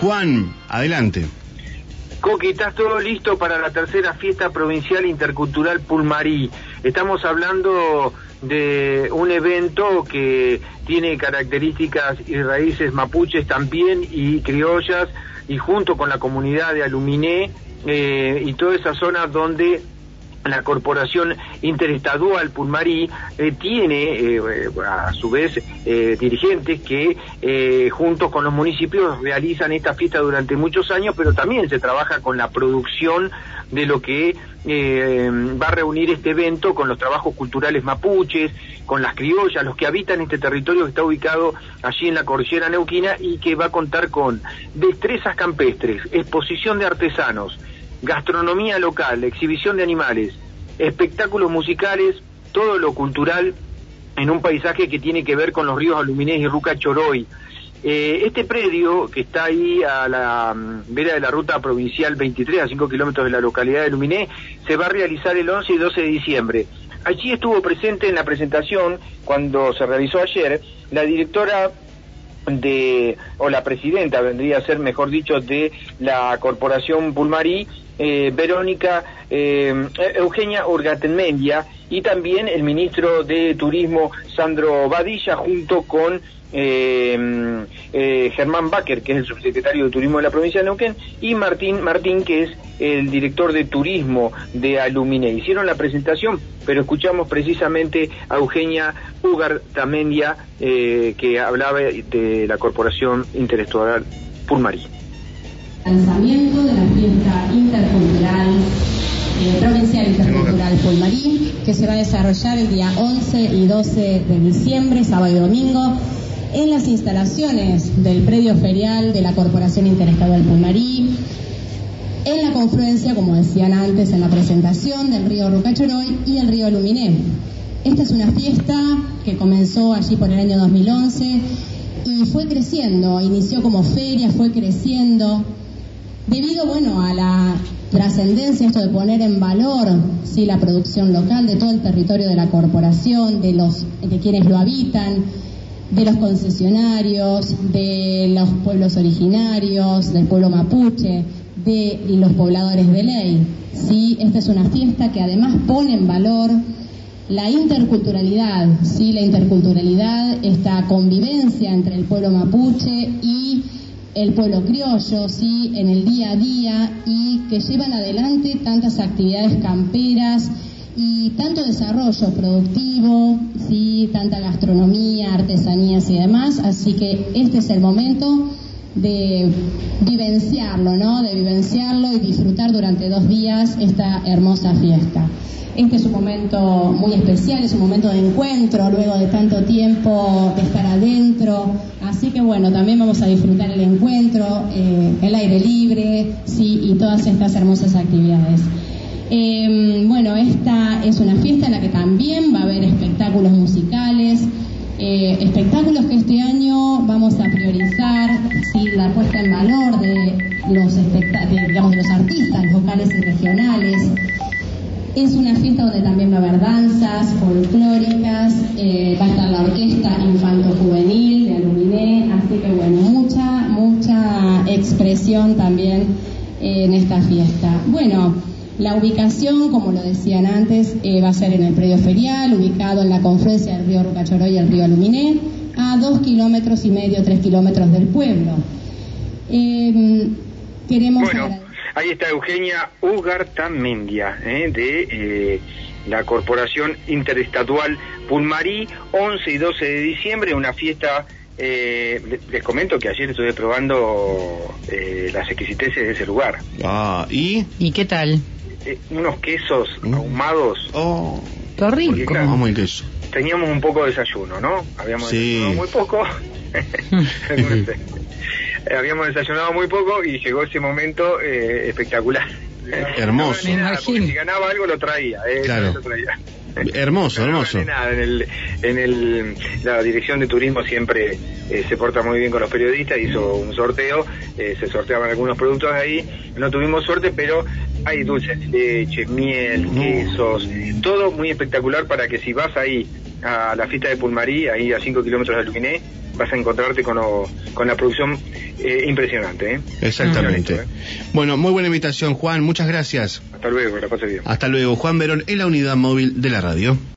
Juan, adelante. Coqui, ¿estás todo listo para la tercera fiesta provincial intercultural Pulmarí? Estamos hablando de un evento que tiene características y raíces mapuches también y criollas y junto con la comunidad de Aluminé eh, y toda esa zona donde la Corporación Interestadual Pulmarí eh, tiene eh, a su vez eh, dirigentes que juntos con los municipios realizan esta fiesta durante muchos años, pero también se trabaja con la producción de lo que va a reunir este evento con los trabajos culturales mapuches, con las criollas, los que habitan este territorio que está ubicado allí en la cordillera neuquina y que va a contar con destrezas campestres, exposición de artesanos, gastronomía local, exhibición de animales, espectáculos musicales, todo lo cultural en un paisaje que tiene que ver con los ríos Aluminés y Ruca Choroy. Eh, este predio, que está ahí a la mm, vera de la ruta provincial 23, a 5 kilómetros de la localidad de Luminé, se va a realizar el 11 y 12 de diciembre. Allí estuvo presente en la presentación, cuando se realizó ayer, la directora de, o la presidenta, vendría a ser, mejor dicho, de la Corporación Pulmarí, eh, Verónica eh, Eugenia Urgatenmendia y también el ministro de Turismo Sandro Badilla junto con eh, Germán Baker, que es el subsecretario de Turismo de la provincia de Neuquén, y Martín Martín, que es el director de Turismo de Alumine. Hicieron la presentación, pero escuchamos precisamente a Eugenia Ugartamendia, que hablaba de la Corporación Interestadual Pulmarí lanzamiento de la fiesta intercultural, eh, provincial intercultural Pulmarí, que se va a desarrollar el día 11 y 12 de diciembre, sábado y domingo, en las instalaciones del predio ferial de la Corporación Interestadual Pulmarí, en la confluencia, como decían antes en la presentación, del río Rucachoroy y el río Luminé. Esta es una fiesta que comenzó allí por el año 2011 y fue creciendo, inició como feria, fue creciendo, debido bueno a la trascendencia esto de poner en valor sí la producción local de todo el territorio de la corporación de los de quienes lo habitan de los concesionarios de los pueblos originarios del pueblo mapuche de los pobladores de ley. Sí esta es una fiesta que además pone en valor la interculturalidad sí la interculturalidad esta convivencia entre el pueblo mapuche y el pueblo criollo, sí, en el día a día y que llevan adelante tantas actividades camperas y tanto desarrollo productivo, sí, tanta gastronomía, artesanías y demás, así que este es el momento de vivenciarlo, ¿no? De vivenciarlo y disfrutar durante dos días esta hermosa fiesta. Este es un momento muy especial, es un momento de encuentro luego de tanto tiempo estar adentro. Así que bueno, también vamos a disfrutar el encuentro, eh, el aire libre, sí, y todas estas hermosas actividades. Em, bueno, esta es una fiesta en la que también va a haber espectáculos musicales, eh, espectáculos que este año vamos a priorizar, sí, la puesta en valor de los, digamos, de los artistas locales y regionales. Es una fiesta donde también va a haber danzas folclóricas, eh, va a estar la orquesta infanto-juvenil de Aluminé, así que bueno, mucha, mucha expresión también en esta fiesta. Bueno, la ubicación, como lo decían antes, eh, va a ser en el predio ferial, ubicado en la confluencia del río Rucachoró y el río Aluminé, a dos kilómetros y medio, tres kilómetros del pueblo. Eh, queremos Ahí está Eugenia Ugartamendia, ¿eh? de eh, la Corporación Interestatual Pulmarí, 11 y 12 de diciembre, una fiesta eh, les comento que ayer estuve probando eh, las exquisiteces de ese lugar. Ah, ¿y? ¿Y qué tal? Eh, unos quesos mm. ahumados. Oh, qué rico. ¿Cómo el queso? Teníamos un poco de desayuno, ¿no? Habíamos sí. muy poco. Habíamos desayunado muy poco y llegó ese momento eh, espectacular. Hermoso. si ganaba algo lo traía. Eh, claro. Hermoso, hermoso. en, el, en el, la dirección de turismo siempre se porta muy bien con los periodistas, hizo un sorteo, se sorteaban algunos productos ahí, no tuvimos suerte, pero hay dulces de leche, miel, quesos, todo muy espectacular para que si vas ahí a la fiesta de Pulmarí, ahí a 5 kilómetros de Luquiné, vas a encontrarte con, lo- con la producción eh, impresionante. ¿eh? Exactamente. Eh. Bueno, muy buena invitación, Juan. Muchas gracias. Hasta luego, que la pase bien. Hasta luego. Juan Verón en la unidad móvil de la radio.